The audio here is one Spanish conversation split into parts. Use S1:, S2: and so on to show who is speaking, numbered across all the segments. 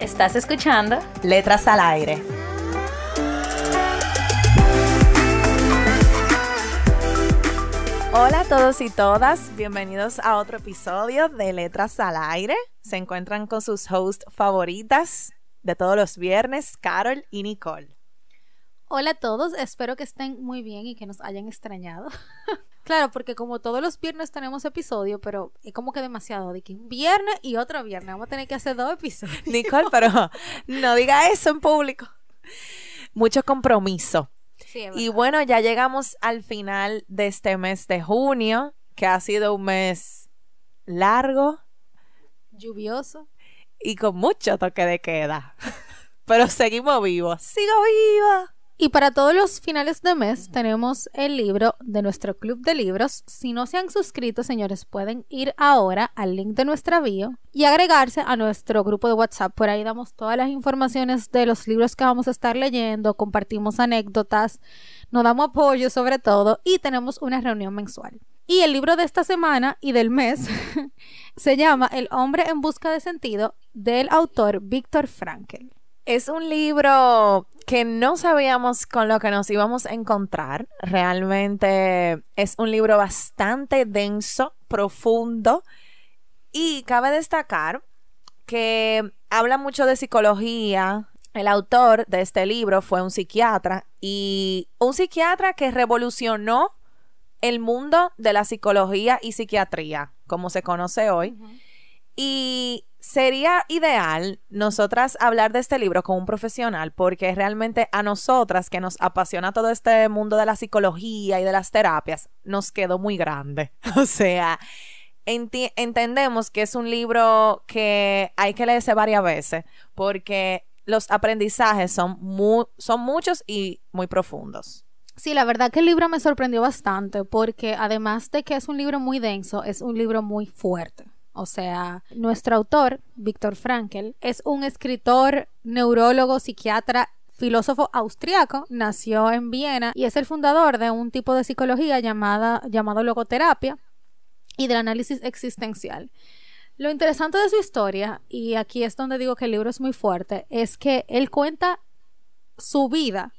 S1: ¿Estás escuchando?
S2: Letras al aire. Hola a todos y todas, bienvenidos a otro episodio de Letras al Aire. Se encuentran con sus hosts favoritas de todos los viernes, Carol y Nicole.
S3: Hola a todos, espero que estén muy bien y que nos hayan extrañado. claro, porque como todos los viernes tenemos episodio, pero es como que demasiado de que un viernes y otro viernes vamos a tener que hacer dos episodios.
S2: Nicole, pero no diga eso en público. Mucho compromiso. y bueno, ya llegamos al final de este mes de junio, que ha sido un mes largo,
S3: lluvioso
S2: y con mucho toque de queda. Pero seguimos vivos. Sigo viva.
S3: Y para todos los finales de mes tenemos el libro de nuestro club de libros. Si no se han suscrito, señores, pueden ir ahora al link de nuestra bio y agregarse a nuestro grupo de WhatsApp. Por ahí damos todas las informaciones de los libros que vamos a estar leyendo, compartimos anécdotas, nos damos apoyo sobre todo y tenemos una reunión mensual. Y el libro de esta semana y del mes se llama El hombre en busca de sentido del autor Víctor Frankel.
S2: Es un libro que no sabíamos con lo que nos íbamos a encontrar. Realmente es un libro bastante denso, profundo y cabe destacar que habla mucho de psicología. El autor de este libro fue un psiquiatra y un psiquiatra que revolucionó el mundo de la psicología y psiquiatría, como se conoce hoy. Y sería ideal nosotras hablar de este libro con un profesional porque realmente a nosotras que nos apasiona todo este mundo de la psicología y de las terapias nos quedó muy grande. O sea, entendemos que es un libro que hay que leerse varias veces porque los aprendizajes son, son muchos y muy profundos.
S3: Sí, la verdad que el libro me sorprendió bastante porque además de que es un libro muy denso, es un libro muy fuerte. O sea, nuestro autor, Víctor Frankel, es un escritor, neurólogo, psiquiatra filósofo austriaco, nació en Viena y es el fundador de un tipo de psicología llamada, llamado logoterapia y del análisis existencial. Lo interesante de su historia, y aquí es donde digo que el libro es muy fuerte, es que él cuenta su vida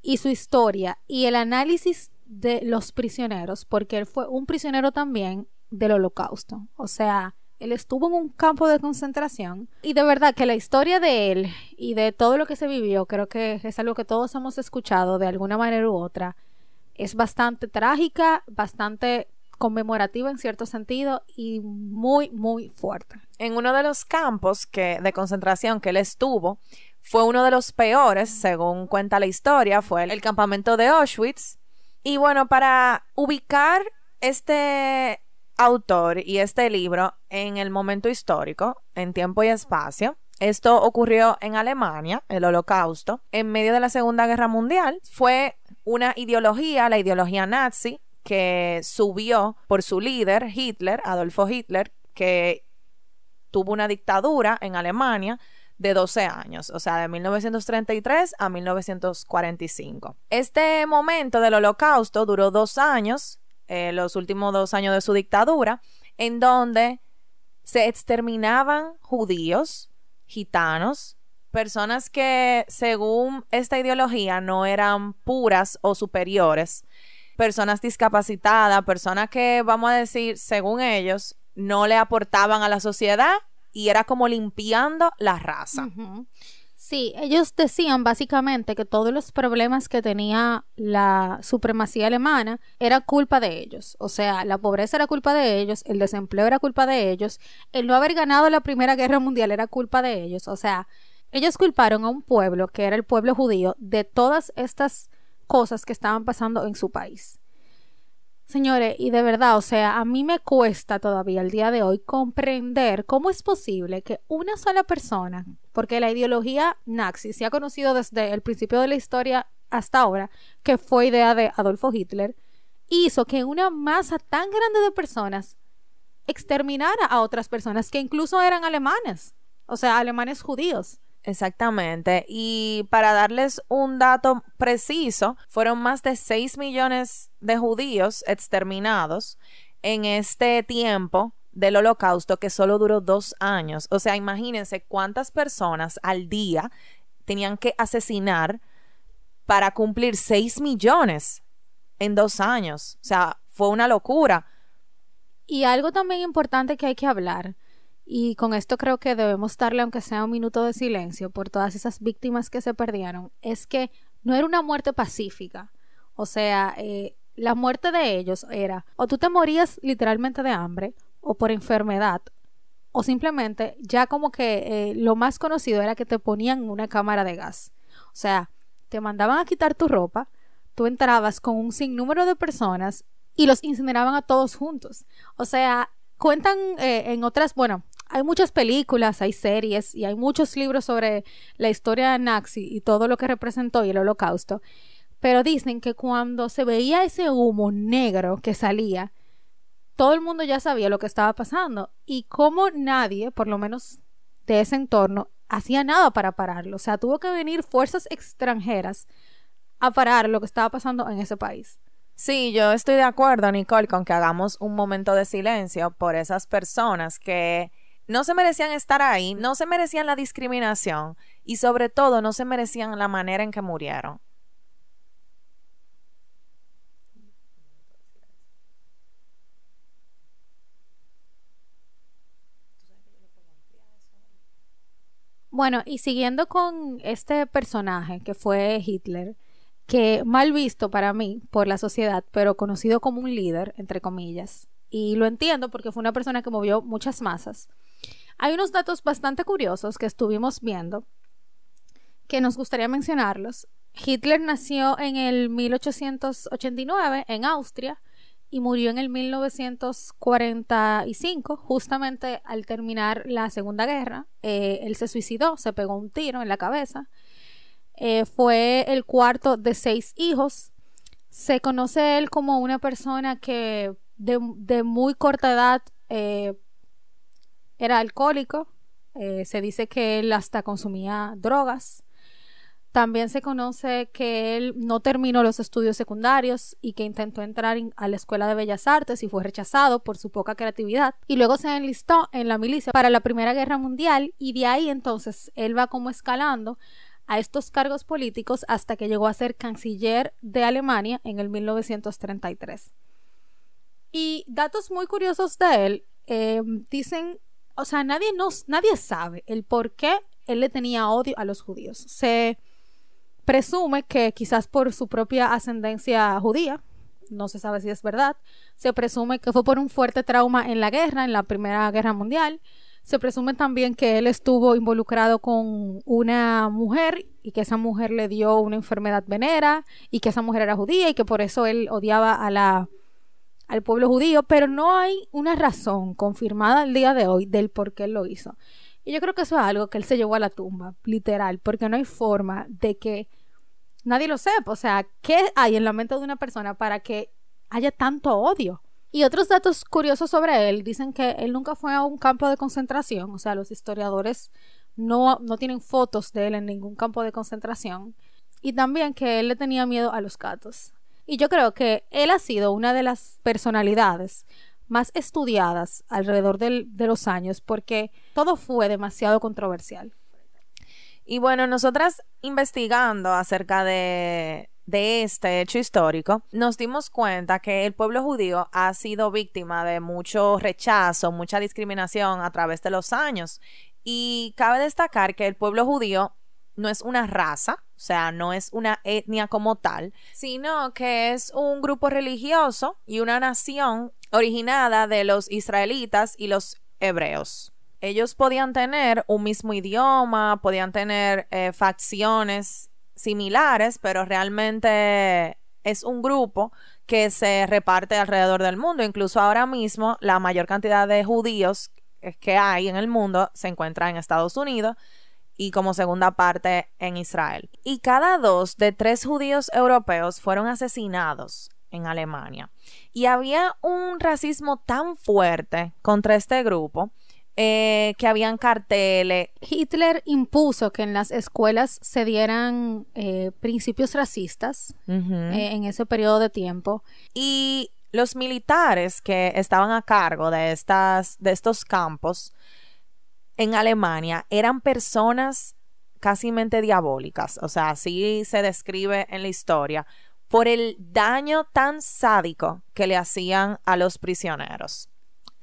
S3: y su historia y el análisis de los prisioneros, porque él fue un prisionero también del holocausto. O sea, él estuvo en un campo de concentración y de verdad que la historia de él y de todo lo que se vivió, creo que es algo que todos hemos escuchado de alguna manera u otra, es bastante trágica, bastante conmemorativa en cierto sentido y muy, muy fuerte.
S2: En uno de los campos que, de concentración que él estuvo, fue uno de los peores, según cuenta la historia, fue el campamento de Auschwitz. Y bueno, para ubicar este autor y este libro en el momento histórico, en tiempo y espacio. Esto ocurrió en Alemania, el holocausto, en medio de la Segunda Guerra Mundial. Fue una ideología, la ideología nazi, que subió por su líder, Hitler, Adolfo Hitler, que tuvo una dictadura en Alemania de 12 años, o sea, de 1933 a 1945. Este momento del holocausto duró dos años eh, los últimos dos años de su dictadura, en donde se exterminaban judíos, gitanos, personas que según esta ideología no eran puras o superiores, personas discapacitadas, personas que, vamos a decir, según ellos, no le aportaban a la sociedad y era como limpiando la raza.
S3: Sí, ellos decían básicamente que todos los problemas que tenía la supremacía alemana era culpa de ellos. O sea, la pobreza era culpa de ellos, el desempleo era culpa de ellos, el no haber ganado la Primera Guerra Mundial era culpa de ellos. O sea, ellos culparon a un pueblo, que era el pueblo judío, de todas estas cosas que estaban pasando en su país. Señores, y de verdad, o sea, a mí me cuesta todavía el día de hoy comprender cómo es posible que una sola persona, porque la ideología nazi se ha conocido desde el principio de la historia hasta ahora, que fue idea de Adolfo Hitler, hizo que una masa tan grande de personas exterminara a otras personas que incluso eran alemanes, o sea, alemanes judíos.
S2: Exactamente. Y para darles un dato preciso, fueron más de 6 millones de judíos exterminados en este tiempo del holocausto que solo duró dos años. O sea, imagínense cuántas personas al día tenían que asesinar para cumplir 6 millones en dos años. O sea, fue una locura.
S3: Y algo también importante que hay que hablar y con esto creo que debemos darle, aunque sea un minuto de silencio, por todas esas víctimas que se perdieron, es que no era una muerte pacífica. O sea, eh, la muerte de ellos era o tú te morías literalmente de hambre o por enfermedad o simplemente ya como que eh, lo más conocido era que te ponían una cámara de gas. O sea, te mandaban a quitar tu ropa, tú entrabas con un sinnúmero de personas y los incineraban a todos juntos. O sea, cuentan eh, en otras, bueno, hay muchas películas, hay series y hay muchos libros sobre la historia nazi y todo lo que representó y el holocausto. Pero dicen que cuando se veía ese humo negro que salía, todo el mundo ya sabía lo que estaba pasando y como nadie, por lo menos de ese entorno, hacía nada para pararlo. O sea, tuvo que venir fuerzas extranjeras a parar lo que estaba pasando en ese país.
S2: Sí, yo estoy de acuerdo, Nicole, con que hagamos un momento de silencio por esas personas que no se merecían estar ahí, no se merecían la discriminación y sobre todo no se merecían la manera en que murieron.
S3: Bueno, y siguiendo con este personaje que fue Hitler, que mal visto para mí por la sociedad, pero conocido como un líder, entre comillas, y lo entiendo porque fue una persona que movió muchas masas. Hay unos datos bastante curiosos que estuvimos viendo que nos gustaría mencionarlos. Hitler nació en el 1889 en Austria y murió en el 1945, justamente al terminar la Segunda Guerra. Eh, él se suicidó, se pegó un tiro en la cabeza. Eh, fue el cuarto de seis hijos. Se conoce él como una persona que de, muy corta edad eh, era alcohólico, se dice que él hasta consumía drogas. También se conoce que él no terminó los estudios secundarios y que intentó entrar a la Escuela de Bellas Artes y fue rechazado por su poca creatividad. Y luego se enlistó en la milicia para la Primera Guerra Mundial y de ahí entonces él va como escalando a estos cargos políticos hasta que llegó a ser canciller de Alemania en el 1933. Y datos muy curiosos de él eh, dicen o sea, nadie, nos, nadie sabe el por qué él le tenía odio a los judíos. Se presume que quizás por su propia ascendencia judía, no se sabe si es verdad, se presume que fue por un fuerte trauma en la guerra, en la Primera Guerra Mundial, se presume también que él estuvo involucrado con una mujer y que esa mujer le dio una enfermedad venera y que esa mujer era judía y que por eso él odiaba a la al pueblo judío, pero no hay una razón confirmada al día de hoy del por qué él lo hizo. Y yo creo que eso es algo que él se llevó a la tumba, literal, porque no hay forma de que nadie lo sepa. O sea, ¿qué hay en la mente de una persona para que haya tanto odio? Y otros datos curiosos sobre él dicen que él nunca fue a un campo de concentración, o sea, los historiadores no, no tienen fotos de él en ningún campo de concentración. Y también que él le tenía miedo a los gatos. Y yo creo que él ha sido una de las personalidades más estudiadas alrededor de los años porque todo fue demasiado controversial.
S2: Y bueno, nosotras investigando acerca de, de este hecho histórico, nos dimos cuenta que el pueblo judío ha sido víctima de mucho rechazo, mucha discriminación a través de los años. Y cabe destacar que el pueblo judío no es una raza, o sea, no es una etnia como tal, sino que es un grupo religioso y una nación originada de los israelitas y los hebreos. Ellos podían tener un mismo idioma, podían tener eh, facciones similares, pero realmente es un grupo que se reparte alrededor del mundo. Incluso ahora mismo la mayor cantidad de judíos que hay en el mundo se encuentra en Estados Unidos y como segunda parte en Israel. Y cada dos de tres judíos europeos fueron asesinados en Alemania. Y había un racismo tan fuerte contra este grupo eh, que habían carteles.
S3: Hitler impuso que en las escuelas se dieran eh, principios racistas eh, en ese periodo de tiempo.
S2: Y los militares que estaban a cargo de, estas, de estos campos en Alemania eran personas casi diabólicas, o sea, así se describe en la historia, por el daño tan sádico que le hacían a los prisioneros.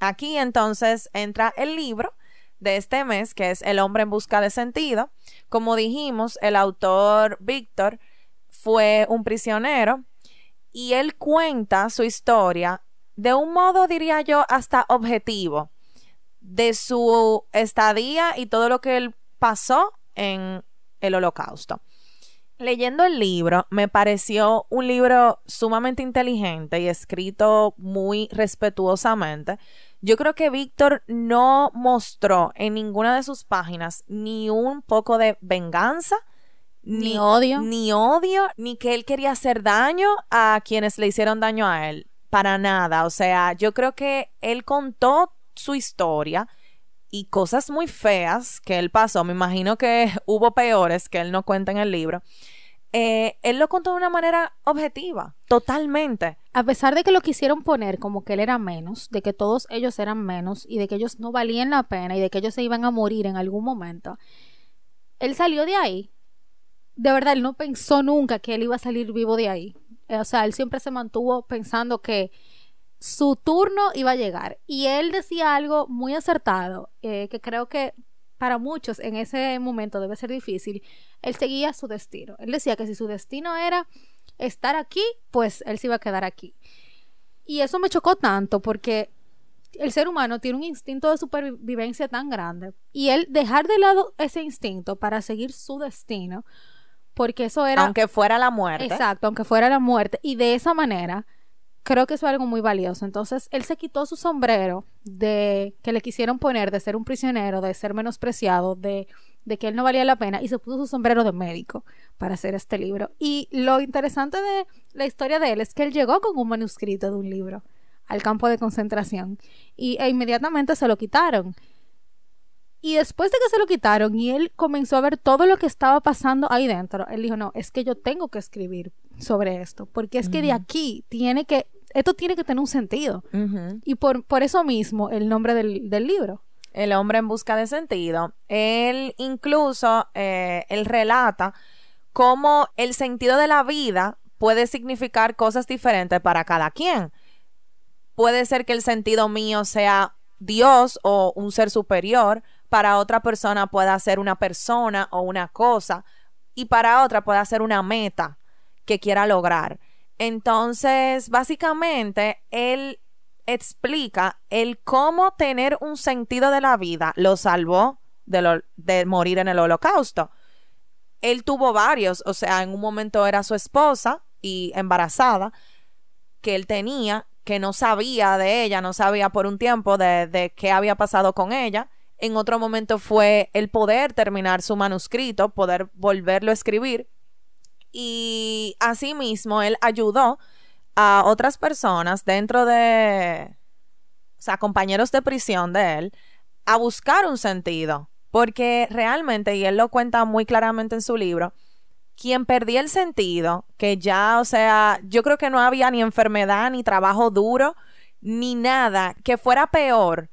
S2: Aquí entonces entra el libro de este mes, que es El hombre en busca de sentido. Como dijimos, el autor Víctor fue un prisionero y él cuenta su historia de un modo, diría yo, hasta objetivo de su estadía y todo lo que él pasó en el holocausto. Leyendo el libro, me pareció un libro sumamente inteligente y escrito muy respetuosamente. Yo creo que Víctor no mostró en ninguna de sus páginas ni un poco de venganza,
S3: ni, odio,
S2: ni odio, ni que él quería hacer daño a quienes le hicieron daño a él. Para nada. O sea, yo creo que él contó su historia y cosas muy feas que él pasó, me imagino que hubo peores que él no cuenta en el libro, eh, él lo contó de una manera objetiva, totalmente.
S3: A pesar de que lo quisieron poner como que él era menos, de que todos ellos eran menos y de que ellos no valían la pena y de que ellos se iban a morir en algún momento, él salió de ahí. De verdad, él no pensó nunca que él iba a salir vivo de ahí. O sea, él siempre se mantuvo pensando que su turno iba a llegar. Y él decía algo muy acertado, eh, que creo que para muchos en ese momento debe ser difícil. Él seguía su destino. Él decía que si su destino era estar aquí, pues él se iba a quedar aquí. Y eso me chocó tanto porque el ser humano tiene un instinto de supervivencia tan grande. Y él dejar de lado ese instinto para seguir su destino, porque eso era...
S2: Aunque fuera la muerte.
S3: Exacto, aunque fuera la muerte. Y de esa manera creo que eso es algo muy valioso. Entonces, él se quitó su sombrero de que le quisieron poner de ser un prisionero, de ser menospreciado, de, de que él no valía la pena, y se puso su sombrero de médico para hacer este libro. Y lo interesante de la historia de él es que él llegó con un manuscrito de un libro al campo de concentración y, e inmediatamente se lo quitaron. Y después de que se lo quitaron y él comenzó a ver todo lo que estaba pasando ahí dentro, él dijo, no, es que yo tengo que escribir sobre esto, porque es que de aquí tiene que, esto tiene que tener un sentido. Y por, por eso mismo el nombre del, libro.
S2: El hombre en busca de sentido. Él incluso, eh, él relata cómo el sentido de la vida puede significar cosas diferentes para cada quien. Puede ser que el sentido mío sea Dios o un ser superior, para otra persona pueda ser una persona o una cosa y para otra puede ser una meta que quiera lograr. Entonces, básicamente, él explica el cómo tener un sentido de la vida lo salvó de, de morir en el holocausto. Él tuvo varios, o sea, en un momento era su esposa y embarazada, que él tenía, que no sabía de ella, no sabía por un tiempo de, de qué había pasado con ella en otro momento fue el poder terminar su manuscrito, poder volverlo a escribir. Y asimismo, él ayudó a otras personas dentro de, o sea, compañeros de prisión de él, a buscar un sentido. Porque realmente, y él lo cuenta muy claramente en su libro, quien perdía el sentido, que ya, o sea, yo creo que no había ni enfermedad, ni trabajo duro, ni nada que fuera peor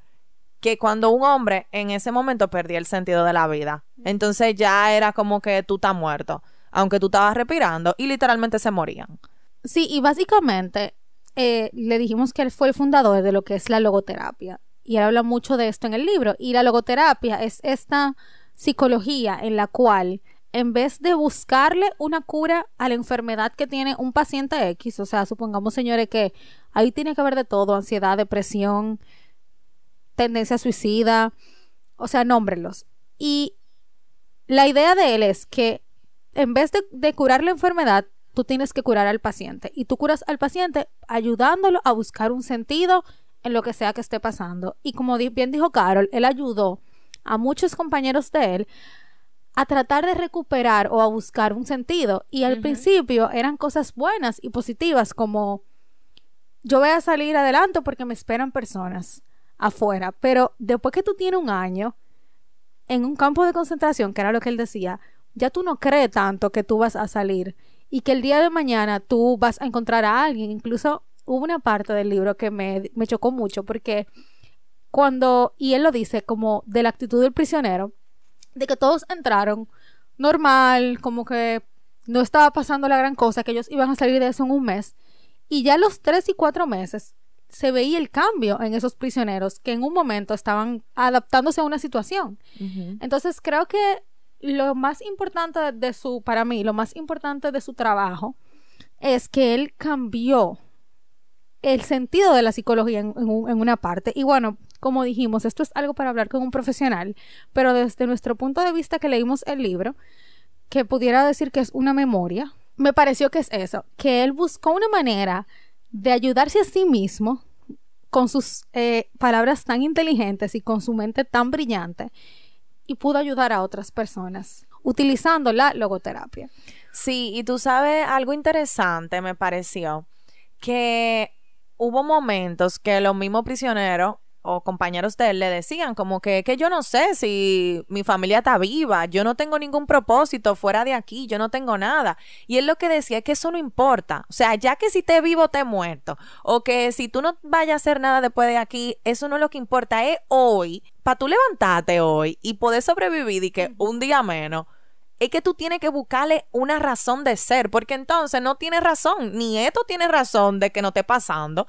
S2: que cuando un hombre en ese momento perdía el sentido de la vida, entonces ya era como que tú estás muerto, aunque tú estabas respirando y literalmente se morían.
S3: Sí, y básicamente eh, le dijimos que él fue el fundador de lo que es la logoterapia y él habla mucho de esto en el libro y la logoterapia es esta psicología en la cual en vez de buscarle una cura a la enfermedad que tiene un paciente X, o sea, supongamos señores que ahí tiene que haber de todo, ansiedad, depresión, tendencia suicida, o sea, nómbrelos. Y la idea de él es que en vez de, curar la enfermedad, tú tienes que curar al paciente. Y tú curas al paciente ayudándolo a buscar un sentido en lo que sea que esté pasando. Y como bien dijo Carol, él ayudó a muchos compañeros de él a tratar de recuperar o a buscar un sentido. Y al principio eran cosas buenas y positivas como yo voy a salir adelante porque me esperan personas afuera. Pero después que tú tienes un año en un campo de concentración, que era lo que él decía, ya tú no crees tanto que tú vas a salir y que el día de mañana tú vas a encontrar a alguien. Incluso hubo una parte del libro que me, me chocó mucho porque cuando, y él lo dice como de la actitud del prisionero, de que todos entraron normal, como que no estaba pasando la gran cosa, que ellos iban a salir de eso en un mes. Y ya los tres y cuatro meses se veía el cambio en esos prisioneros que en un momento estaban adaptándose a una situación. Entonces creo que lo más importante de su, para mí, lo más importante de su trabajo es que él cambió el sentido de la psicología en, una parte. Y bueno, como dijimos, esto es algo para hablar con un profesional, pero desde nuestro punto de vista que leímos el libro, que pudiera decir que es una memoria, me pareció que es eso, que él buscó una manera de ayudarse a sí mismo con sus eh, palabras tan inteligentes y con su mente tan brillante y pudo ayudar a otras personas utilizando la logoterapia.
S2: Sí, y tú sabes algo interesante me pareció que hubo momentos que los mismos prisioneros o compañeros de él le decían como que, que yo no sé si mi familia está viva, yo no tengo ningún propósito fuera de aquí, yo no tengo nada. Y él lo que decía es que eso no importa. O sea, ya que si te vivo, te muerto. O que si tú no vayas a hacer nada después de aquí, eso no es lo que importa. Es hoy, para tú levantarte hoy y poder sobrevivir y que un día menos es que tú tienes que buscarle una razón de ser, porque entonces no tiene razón, ni esto tiene razón de que no esté pasando,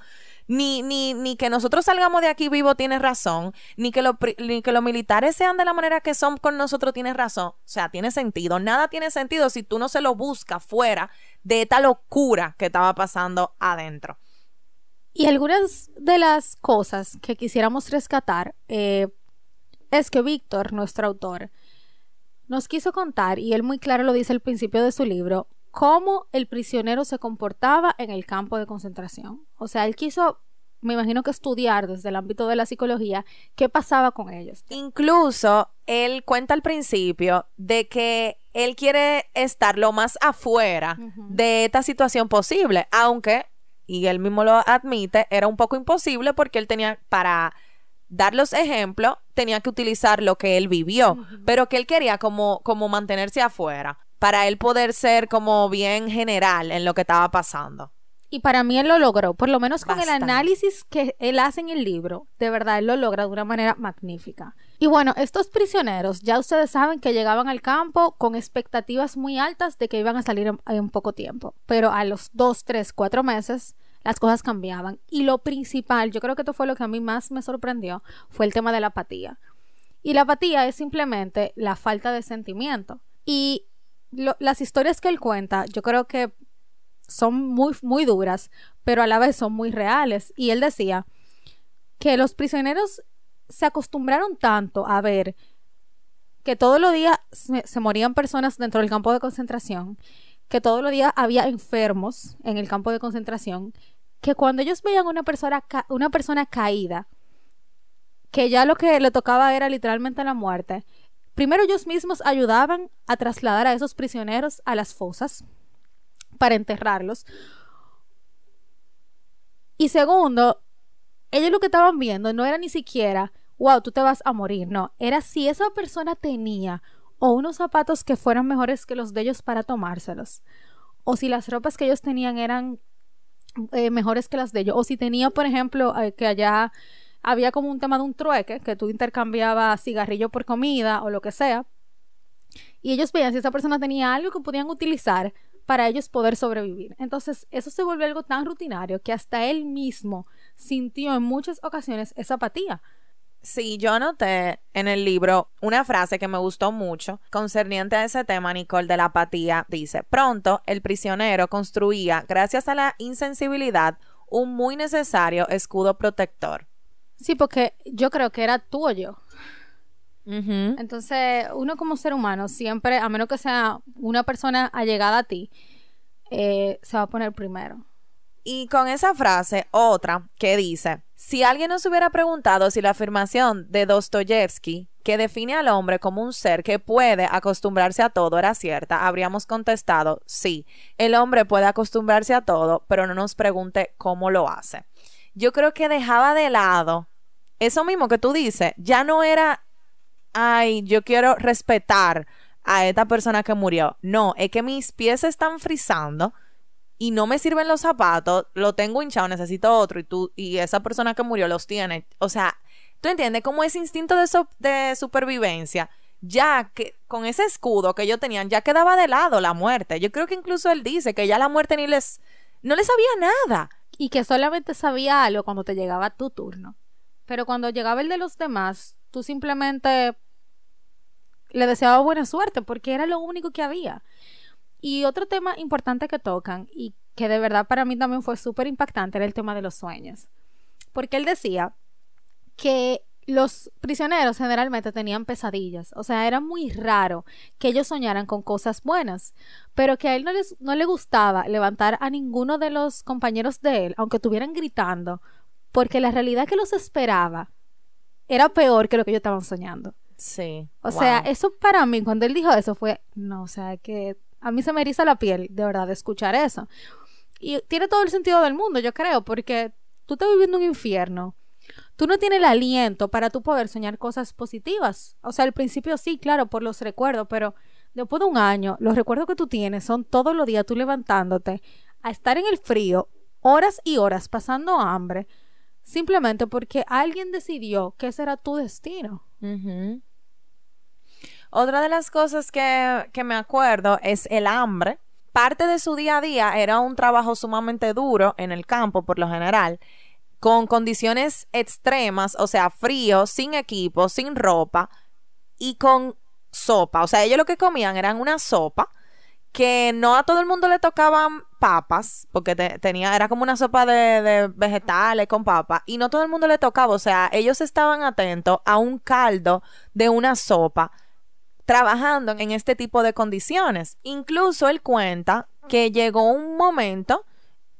S2: ni, ni, ni que nosotros salgamos de aquí vivo tiene razón, ni que, ni que los militares sean de la manera que son con nosotros tiene razón. O sea, tiene sentido. Nada tiene sentido si tú no se lo buscas fuera de esta locura que estaba pasando adentro.
S3: Y algunas de las cosas que quisiéramos rescatar eh, es que Víctor, nuestro autor, nos quiso contar, y él muy claro lo dice al principio de su libro, cómo el prisionero se comportaba en el campo de concentración. O sea, él quiso, me imagino que estudiar desde el ámbito de la psicología qué pasaba con ellos.
S2: Incluso él cuenta al principio de que él quiere estar lo más afuera de esta situación posible, aunque, y él mismo lo admite, era un poco imposible porque él tenía para dar los ejemplos, tenía que utilizar lo que él vivió, pero que él quería como, como mantenerse afuera para él poder ser como bien general en lo que estaba pasando.
S3: Y para mí él lo logró, por lo menos con el análisis que él hace en el libro, de verdad él lo logra de una manera magnífica. Y bueno, estos prisioneros ya ustedes saben que llegaban al campo con expectativas muy altas de que iban a salir en, poco tiempo, pero a los dos, tres, cuatro meses las cosas cambiaban. Y lo principal, yo creo que esto fue lo que a mí más me sorprendió, fue el tema de la apatía. Y la apatía es simplemente la falta de sentimiento. Y las historias que él cuenta, yo creo que son muy, muy duras, pero a la vez son muy reales. Y él decía que los prisioneros se acostumbraron tanto a ver que todos los días se, morían personas dentro del campo de concentración, que todos los días había enfermos en el campo de concentración, que cuando ellos veían una persona, una persona caída, que ya lo que le tocaba era literalmente la muerte, Primero ellos mismos ayudaban a trasladar a esos prisioneros a las fosas para enterrarlos. Y segundo, ellos lo que estaban viendo no era ni siquiera, wow, tú te vas a morir, no, era si esa persona tenía o unos zapatos que fueran mejores que los de ellos para tomárselos, o si las ropas que ellos tenían eran eh, mejores que las de ellos, o si tenía, por ejemplo, eh, que allá había como un tema de un trueque, que tú intercambiabas cigarrillo por comida o lo que sea. Y ellos veían si esa persona tenía algo que podían utilizar para ellos poder sobrevivir. Entonces, eso se volvió algo tan rutinario que hasta él mismo sintió en muchas ocasiones esa apatía.
S2: Sí, yo anoté en el libro una frase que me gustó mucho concerniente a ese tema, Nicole, de la apatía. Dice, pronto el prisionero construía, gracias a la insensibilidad, un muy necesario escudo protector.
S3: Sí, porque yo creo que era tú o yo. Entonces, uno como ser humano siempre, a menos que sea una persona allegada a ti, eh, se va a poner primero.
S2: Y con esa frase, otra que dice, si alguien nos hubiera preguntado si la afirmación de Dostoyevsky, que define al hombre como un ser que puede acostumbrarse a todo, era cierta, habríamos contestado, sí, el hombre puede acostumbrarse a todo, pero no nos pregunte cómo lo hace. Yo creo que dejaba de lado eso mismo que tú dices, ya no era, ay, yo quiero respetar a esta persona que murió. No, es que mis pies están frizando y no me sirven los zapatos, lo tengo hinchado, necesito otro y tú y esa persona que murió los tiene. O sea, tú entiendes cómo ese instinto de, de supervivencia, ya que con ese escudo que ellos tenían, ya quedaba de lado la muerte. Yo creo que incluso él dice que ya la muerte ni les, no les sabía nada.
S3: Y que solamente sabía algo cuando te llegaba tu turno. Pero cuando llegaba el de los demás, tú simplemente le deseaba buena suerte porque era lo único que había. Y otro tema importante que tocan y que de verdad para mí también fue súper impactante era el tema de los sueños. Porque él decía que los prisioneros generalmente tenían pesadillas, o sea, era muy raro que ellos soñaran con cosas buenas, pero que a él no, les, no le gustaba levantar a ninguno de los compañeros de él, aunque estuvieran gritando, porque la realidad que los esperaba era peor que lo que ellos estaban soñando.
S2: Sí.
S3: O sea, eso para mí, cuando él dijo eso, fue, no, o sea, que a mí se me eriza la piel, de verdad, de escuchar eso. Y tiene todo el sentido del mundo, yo creo, porque tú estás viviendo un infierno. Tú no tienes el aliento para tú poder soñar cosas positivas. O sea, al principio sí, claro, por los recuerdos, pero después de un año, los recuerdos que tú tienes son todos los días tú levantándote a estar en el frío, horas y horas pasando hambre, simplemente porque alguien decidió que ese era tu destino.
S2: Otra de las cosas que, que me acuerdo es el hambre. Parte de su día a día era un trabajo sumamente duro en el campo, por lo general, con condiciones extremas, o sea, frío, sin equipo, sin ropa y con sopa. O sea, ellos lo que comían eran una sopa que no a todo el mundo le tocaban papas, porque tenía, era como una sopa de, de, vegetales con papas, y no todo el mundo le tocaba, o sea, ellos estaban atentos a un caldo de una sopa trabajando en este tipo de condiciones. Incluso él cuenta que llegó un momento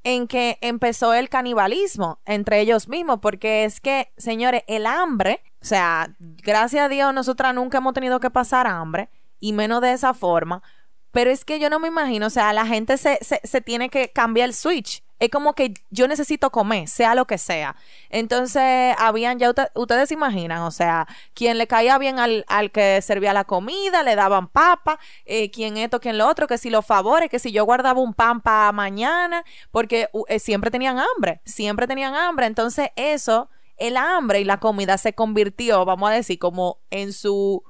S2: en que empezó el canibalismo entre ellos mismos, porque es que, señores, el hambre, o sea, gracias a Dios nosotras nunca hemos tenido que pasar hambre, y menos de esa forma, pero es que yo no me imagino, o sea, la gente se, se, se tiene que cambiar el switch es como que yo necesito comer, sea lo que sea. Entonces, habían ya, ustedes imaginan, o sea, quien le caía bien al, al que servía la comida, le daban papa, eh, quien esto, quien lo otro, que si los favores, que si yo guardaba un pan para mañana, porque eh, siempre tenían hambre, siempre tenían hambre. Entonces, eso, el hambre y la comida se convirtió, vamos a decir, como en su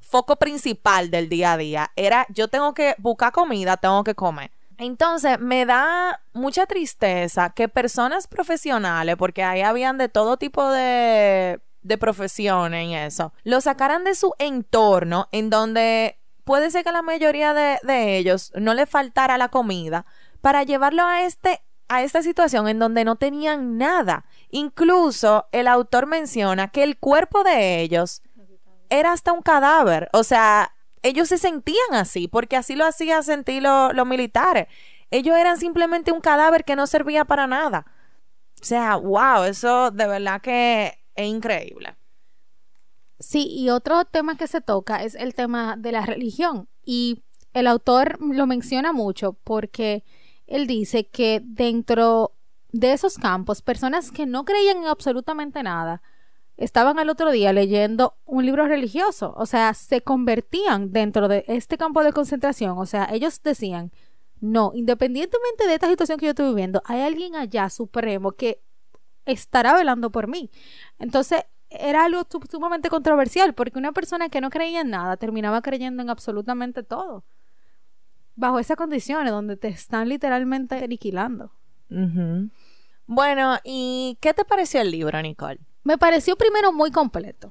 S2: foco principal del día a día. Era, yo tengo que buscar comida, tengo que comer. Entonces, me da mucha tristeza que personas profesionales, porque ahí habían de todo tipo de, de profesiones y eso, lo sacaran de su entorno en donde puede ser que la mayoría de, ellos no le faltara la comida para llevarlo a este a esta situación en donde no tenían nada. Incluso el autor menciona que el cuerpo de ellos era hasta un cadáver. O sea, ellos se sentían así, porque así lo hacían sentir los militares. Ellos eran simplemente un cadáver que no servía para nada. O sea, wow, eso de verdad que es increíble.
S3: Sí, y otro tema que se toca es el tema de la religión. Y el autor lo menciona mucho porque él dice que dentro de esos campos, personas que no creían en absolutamente nada, estaban al otro día leyendo un libro religioso, o sea, se convertían dentro de este campo de concentración, o sea, ellos decían, no, independientemente de esta situación que yo estoy viviendo, hay alguien allá supremo que estará velando por mí. Entonces, era algo sumamente controversial, porque una persona que no creía en nada terminaba creyendo en absolutamente todo. Bajo esas condiciones donde te están literalmente aniquilando.
S2: Bueno, ¿y qué te pareció el libro, Nicole?
S3: Me pareció primero muy completo,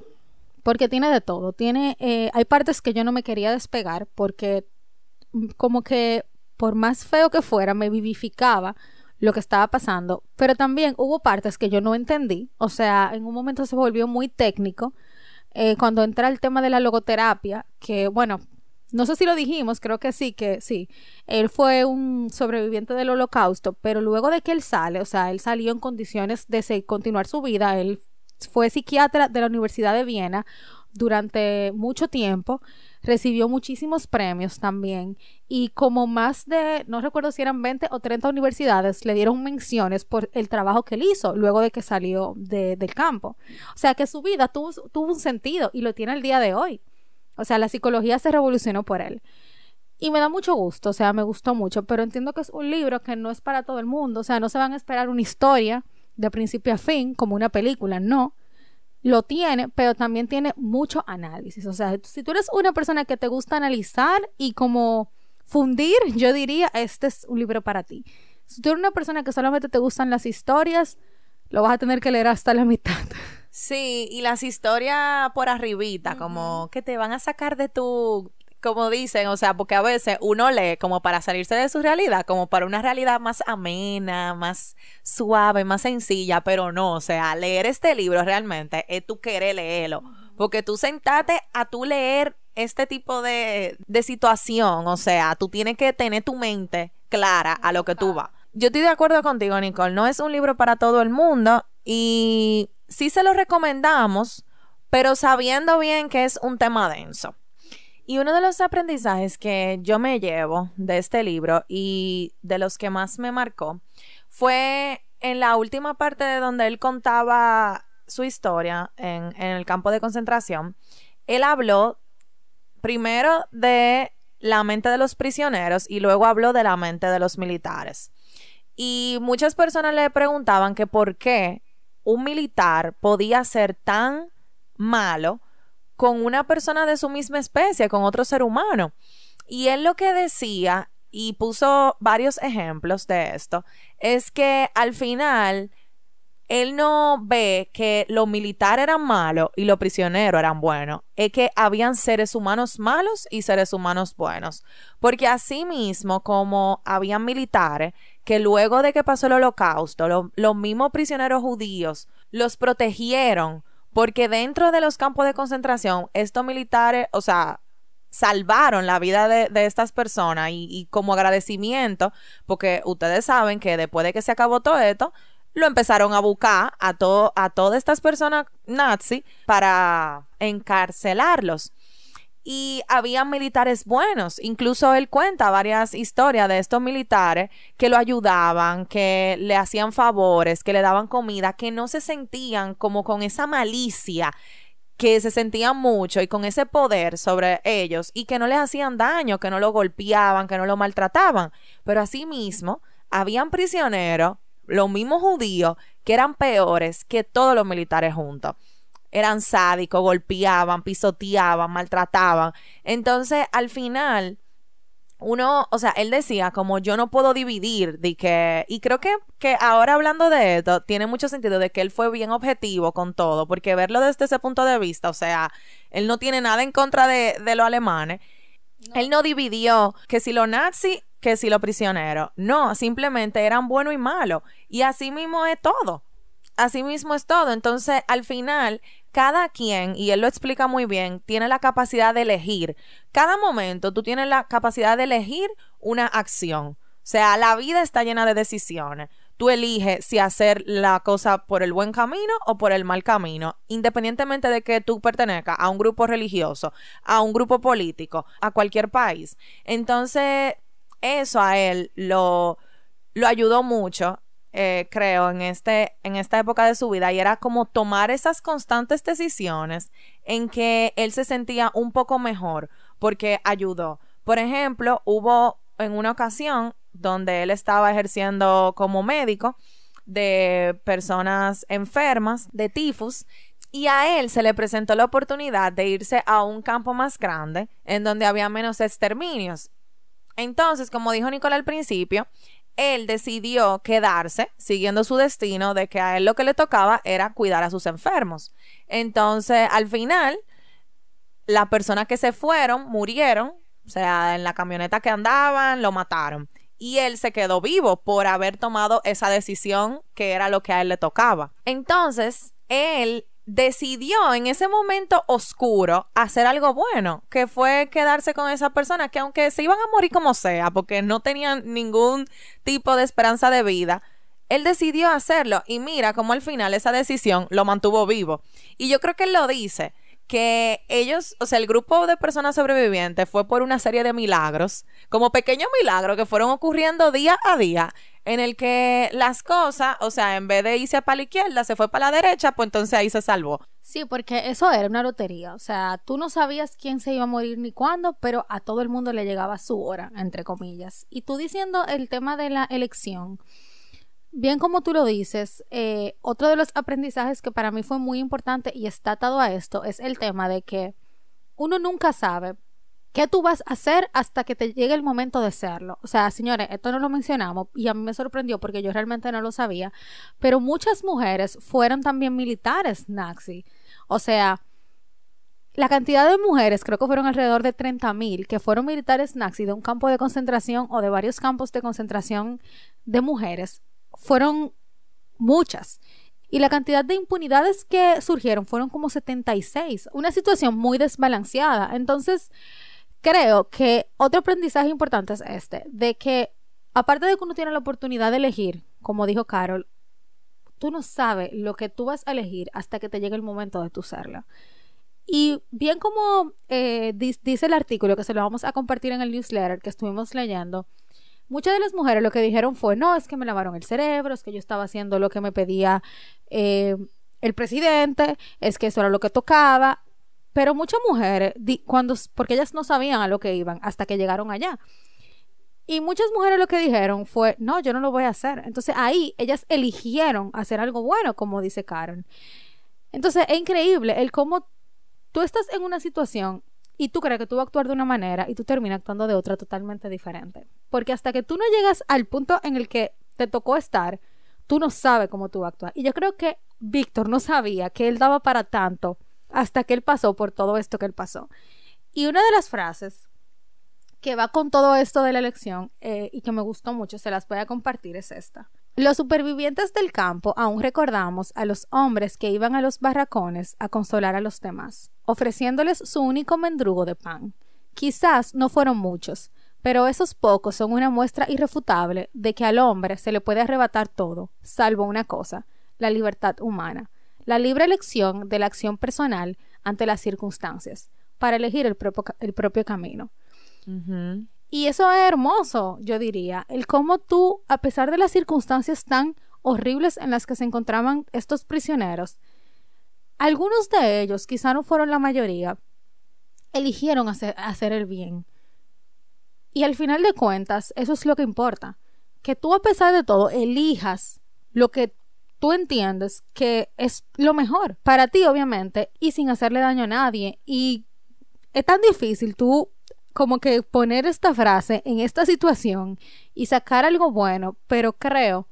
S3: porque tiene de todo. Tiene, eh, hay partes que yo no me quería despegar porque mm, como que por más feo que fuera, me vivificaba lo que estaba pasando, pero también hubo partes que yo no entendí, o sea, en un momento se volvió muy técnico, eh, cuando entra el tema de la logoterapia, que bueno, no sé si lo dijimos, creo que sí, que sí. Él fue un sobreviviente del holocausto, pero luego de que él sale, o sea, él salió en condiciones de continuar su vida, él fue psiquiatra de la Universidad de Viena durante mucho tiempo, recibió muchísimos premios también y como más de, no recuerdo si eran 20 o 30 universidades, le dieron menciones por el trabajo que él hizo luego de que salió del campo. O sea que su vida tuvo, tuvo un sentido y lo tiene el día de hoy. O sea, la psicología se revolucionó por él. Y me da mucho gusto, o sea, me gustó mucho, pero entiendo que es un libro que no es para todo el mundo, o sea, no se van a esperar una historia de principio a fin como una película, no. Lo tiene, pero también tiene mucho análisis. O sea, si tú eres una persona que te gusta analizar y como fundir, yo diría, este es un libro para ti. Si tú eres una persona que solamente te gustan las historias, lo vas a tener que leer hasta la mitad.
S2: Sí, y las historias por arribita, como que te van a sacar de tu, como dicen, o sea, porque a veces uno lee como para salirse de su realidad, como para una realidad más amena, más suave, más sencilla, pero no, o sea, leer este libro realmente es tú querer leerlo, porque tú sentate a tú leer este tipo de, de situación, o sea, tú tienes que tener tu mente clara a lo que tú vas. Yo estoy de acuerdo contigo, Nicole, no es un libro para todo el mundo y sí se lo recomendamos, pero sabiendo bien que es un tema denso. Y uno de los aprendizajes que yo me llevo de este libro y de los que más me marcó fue en la última parte de donde él contaba su historia en, en el campo de concentración. Él habló primero de la mente de los prisioneros y luego habló de la mente de los militares. Y muchas personas le preguntaban que por qué un militar podía ser tan malo con una persona de su misma especie, con otro ser humano. Y él lo que decía, y puso varios ejemplos de esto, es que al final él no ve que los militares eran malos y los prisioneros eran buenos. Es que habían seres humanos malos y seres humanos buenos. Porque así mismo como habían militares que luego de que pasó el holocausto, los mismos prisioneros judíos los protegieron porque dentro de los campos de concentración, estos militares, o sea, salvaron la vida de, estas personas y, como agradecimiento, porque ustedes saben que después de que se acabó todo esto, lo empezaron a buscar a, todo, a todas estas personas nazi para encarcelarlos y había militares buenos. Incluso él cuenta varias historias de estos militares que lo ayudaban, que le hacían favores, que le daban comida, que no se sentían como con esa malicia que se sentían mucho y con ese poder sobre ellos y que no les hacían daño, que no lo golpeaban, que no lo maltrataban. Pero asimismo, habían prisioneros, los mismos judíos, que eran peores que todos los militares juntos eran sádicos, golpeaban, pisoteaban, maltrataban. Entonces, al final, uno, o sea, él decía como yo no puedo dividir de que, y creo que, que ahora hablando de esto, tiene mucho sentido de que él fue bien objetivo con todo, porque verlo desde ese punto de vista, o sea, él no tiene nada en contra de, de los alemanes, él no dividió que si los nazis, que si los prisioneros, no, simplemente eran bueno y malo, y así mismo es todo. Así mismo es todo. Entonces, al final, cada quien, y él lo explica muy bien, tiene la capacidad de elegir. Cada momento tú tienes la capacidad de elegir una acción. O sea, la vida está llena de decisiones. Tú eliges si hacer la cosa por el buen camino o por el mal camino, independientemente de que tú pertenezcas a un grupo religioso, a un grupo político, a cualquier país. Entonces, eso a él lo, lo ayudó mucho eh, creo, en, este, en esta época de su vida y era como tomar esas constantes decisiones en que él se sentía un poco mejor porque ayudó. Por ejemplo, hubo en una ocasión donde él estaba ejerciendo como médico de personas enfermas de tifus y a él se le presentó la oportunidad de irse a un campo más grande en donde había menos exterminios. Entonces, como dijo Nicole al principio, él decidió quedarse siguiendo su destino de que a él lo que le tocaba era cuidar a sus enfermos. Entonces, al final, las personas que se fueron murieron, o sea, en la camioneta que andaban, lo mataron. Y él se quedó vivo por haber tomado esa decisión que era lo que a él le tocaba. Entonces, él decidió en ese momento oscuro hacer algo bueno, que fue quedarse con esa persona que aunque se iban a morir como sea, porque no tenían ningún tipo de esperanza de vida, él decidió hacerlo y mira cómo al final esa decisión lo mantuvo vivo. Y yo creo que él lo dice, que ellos, o sea, el grupo de personas sobrevivientes fue por una serie de milagros, como pequeños milagros que fueron ocurriendo día a día, en el que las cosas, o sea, en vez de irse para la izquierda, se fue para la derecha, pues entonces ahí se salvó.
S3: Sí, porque eso era una lotería. O sea, tú no sabías quién se iba a morir ni cuándo, pero a todo el mundo le llegaba su hora, entre comillas. Y tú diciendo el tema de la elección, bien como tú lo dices, eh, otro de los aprendizajes que para mí fue muy importante y está atado a esto es el tema de que uno nunca sabe qué tú vas a hacer hasta que te llegue el momento de hacerlo. O sea, señores, esto no lo mencionamos y a mí me sorprendió porque yo realmente no lo sabía, pero muchas mujeres fueron también militares nazi. O sea, la cantidad de mujeres, creo que fueron alrededor de 30.000, que fueron militares nazi de un campo de concentración o de varios campos de concentración de mujeres, fueron muchas. Y la cantidad de impunidades que surgieron fueron como 76. Una situación muy desbalanceada. Entonces, creo que otro aprendizaje importante es este, de que aparte de que uno tiene la oportunidad de elegir, como dijo Carol, tú no sabes lo que tú vas a elegir hasta que te llegue el momento de tu serla. Y bien como eh, dice el artículo que se lo vamos a compartir en el newsletter que estuvimos leyendo, Muchas de las mujeres lo que dijeron fue, no, es que me lavaron el cerebro, es que yo estaba haciendo lo que me pedía eh, el presidente, es que eso era lo que tocaba. Pero muchas mujeres, cuando, porque ellas no sabían a lo que iban hasta que llegaron allá. Y muchas mujeres lo que dijeron fue, no, yo no lo voy a hacer. Entonces ahí ellas eligieron hacer algo bueno, como dice Karen. Entonces es increíble el cómo tú estás en una situación y tú crees que tú vas a actuar de una manera y tú terminas actuando de otra totalmente diferente. Porque hasta que tú no llegas al punto en el que te tocó estar, tú no sabes cómo tú vas a actuar. Y yo creo que Víctor no sabía que él daba para tanto hasta que él pasó por todo esto que él pasó. Y una de las frases que va con todo esto de la elección eh, y que me gustó mucho, se las voy a compartir, es esta. Los supervivientes del campo aún recordamos a los hombres que iban a los barracones a consolar a los demás, ofreciéndoles su único mendrugo de pan. Quizás no fueron muchos, pero esos pocos son una muestra irrefutable de que al hombre se le puede arrebatar todo, salvo una cosa, la libertad humana, la libre elección de la acción personal ante las circunstancias, para elegir el propio, camino. Y eso es hermoso, yo diría, el cómo tú, a pesar de las circunstancias tan horribles en las que se encontraban estos prisioneros, algunos de ellos, quizá no fueron la mayoría, eligieron hacer, hacer el bien. Y al final de cuentas, eso es lo que importa, que tú a pesar de todo elijas lo que tú entiendes que es lo mejor para ti, obviamente, y sin hacerle daño a nadie. Y es tan difícil tú como que poner esta frase en esta situación y sacar algo bueno, pero creo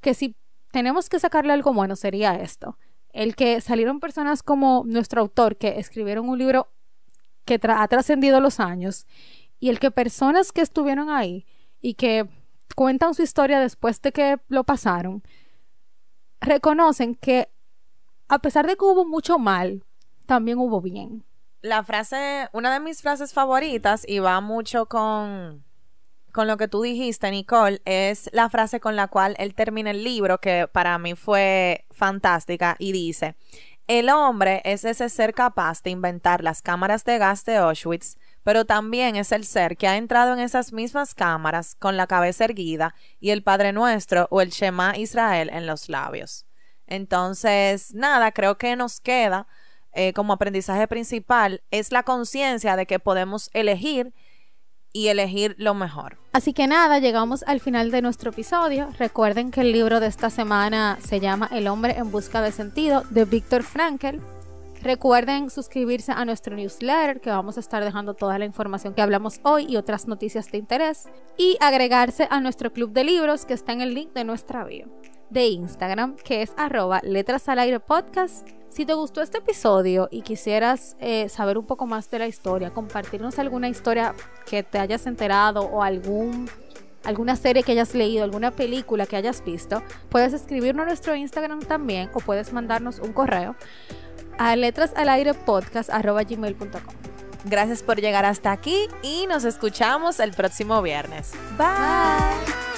S3: que si tenemos que sacarle algo bueno sería esto. El que salieron personas como nuestro autor que escribieron un libro que ha trascendido los años y el que personas que estuvieron ahí y que cuentan su historia después de que lo pasaron, reconocen que a pesar de que hubo mucho mal, también hubo bien
S2: la frase, una de mis frases favoritas, y va mucho con, con lo que tú dijiste, Nicole, es la frase con la cual él termina el libro, que para mí fue fantástica, y dice, el hombre es ese ser capaz de inventar las cámaras de gas de Auschwitz, pero también es el ser que ha entrado en esas mismas cámaras con la cabeza erguida y el Padre Nuestro o el Shema Israel en los labios. Entonces, nada, creo que nos queda eh, como aprendizaje principal es la conciencia de que podemos elegir y elegir lo mejor.
S3: Así que nada, llegamos al final de nuestro episodio. Recuerden que el libro de esta semana se llama El hombre en busca de sentido de Víctor Frankel. Recuerden suscribirse a nuestro newsletter que vamos a estar dejando toda la información que hablamos hoy y otras noticias de interés. Y agregarse a nuestro club de libros que está en el link de nuestra bio de Instagram que es arroba letras al aire podcast si te gustó este episodio y quisieras eh, saber un poco más de la historia, compartirnos alguna historia que te hayas enterado o algún alguna serie que hayas leído, alguna película que hayas visto, puedes escribirnos a nuestro Instagram también o puedes mandarnos un correo. A letrasalairepodcast.gmail.com.
S2: Gracias por llegar hasta aquí y nos escuchamos el próximo viernes. Bye.